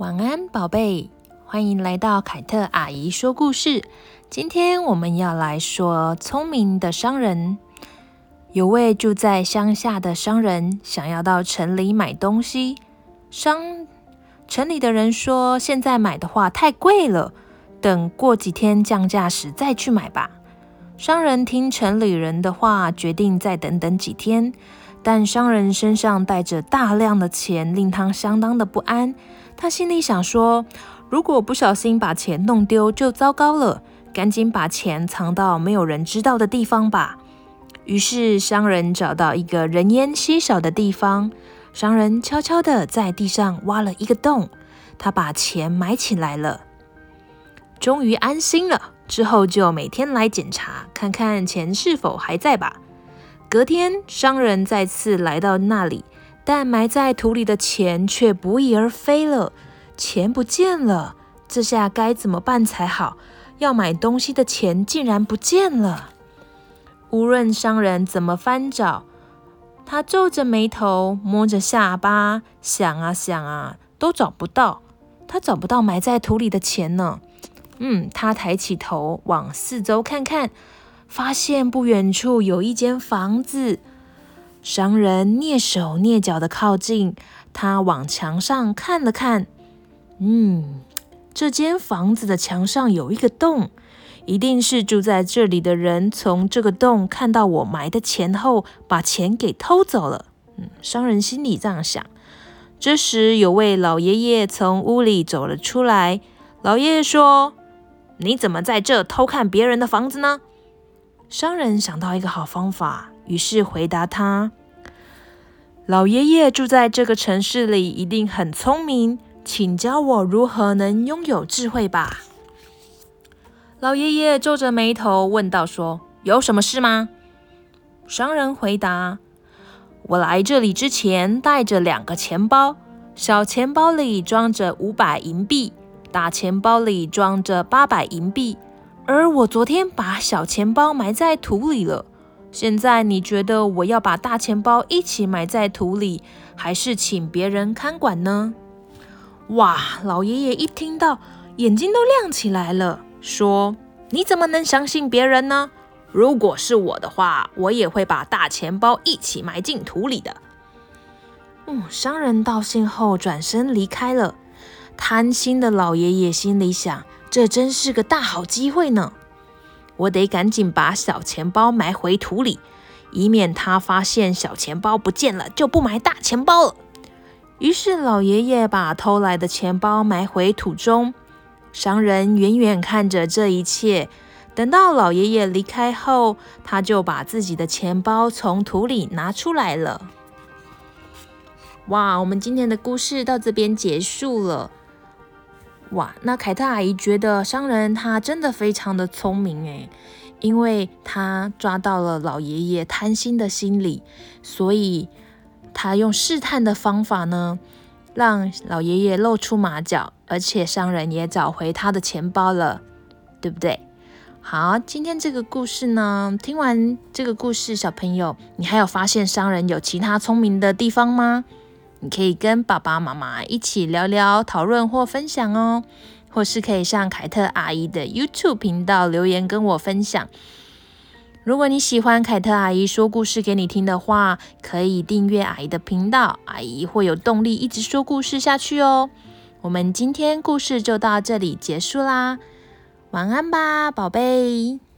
晚安，宝贝，欢迎来到凯特阿姨说故事。今天我们要来说聪明的商人。有位住在乡下的商人，想要到城里买东西。商城里的人说，现在买的话太贵了，等过几天降价时再去买吧。商人听城里人的话，决定再等等几天。但商人身上带着大量的钱，令他相当的不安。他心里想说：“如果不小心把钱弄丢，就糟糕了。赶紧把钱藏到没有人知道的地方吧。”于是，商人找到一个人烟稀少的地方，商人悄悄地在地上挖了一个洞，他把钱埋起来了。终于安心了，之后就每天来检查，看看钱是否还在吧。隔天，商人再次来到那里。但埋在土里的钱却不翼而飞了，钱不见了，这下该怎么办才好？要买东西的钱竟然不见了！无论商人怎么翻找，他皱着眉头，摸着下巴，想啊想啊，都找不到。他找不到埋在土里的钱呢。嗯，他抬起头往四周看看，发现不远处有一间房子。商人蹑手蹑脚地靠近，他往墙上看了看，嗯，这间房子的墙上有一个洞，一定是住在这里的人从这个洞看到我埋的钱后，把钱给偷走了。嗯，商人心里这样想。这时，有位老爷爷从屋里走了出来。老爷爷说：“你怎么在这偷看别人的房子呢？”商人想到一个好方法。于是回答他：“老爷爷住在这个城市里，一定很聪明，请教我如何能拥有智慧吧。”老爷爷皱着眉头问道：“说有什么事吗？”商人回答：“我来这里之前带着两个钱包，小钱包里装着五百银币，大钱包里装着八百银币，而我昨天把小钱包埋在土里了。”现在你觉得我要把大钱包一起埋在土里，还是请别人看管呢？哇！老爷爷一听到，眼睛都亮起来了，说：“你怎么能相信别人呢？如果是我的话，我也会把大钱包一起埋进土里的。”嗯，商人道谢后转身离开了。贪心的老爷爷心里想：这真是个大好机会呢。我得赶紧把小钱包埋回土里，以免他发现小钱包不见了就不埋大钱包了。于是老爷爷把偷来的钱包埋回土中。商人远远看着这一切，等到老爷爷离开后，他就把自己的钱包从土里拿出来了。哇，我们今天的故事到这边结束了。哇，那凯特阿姨觉得商人他真的非常的聪明诶，因为他抓到了老爷爷贪心的心理，所以他用试探的方法呢，让老爷爷露出马脚，而且商人也找回他的钱包了，对不对？好，今天这个故事呢，听完这个故事，小朋友，你还有发现商人有其他聪明的地方吗？你可以跟爸爸妈妈一起聊聊、讨论或分享哦，或是可以上凯特阿姨的 YouTube 频道留言跟我分享。如果你喜欢凯特阿姨说故事给你听的话，可以订阅阿姨的频道，阿姨会有动力一直说故事下去哦。我们今天故事就到这里结束啦，晚安吧，宝贝。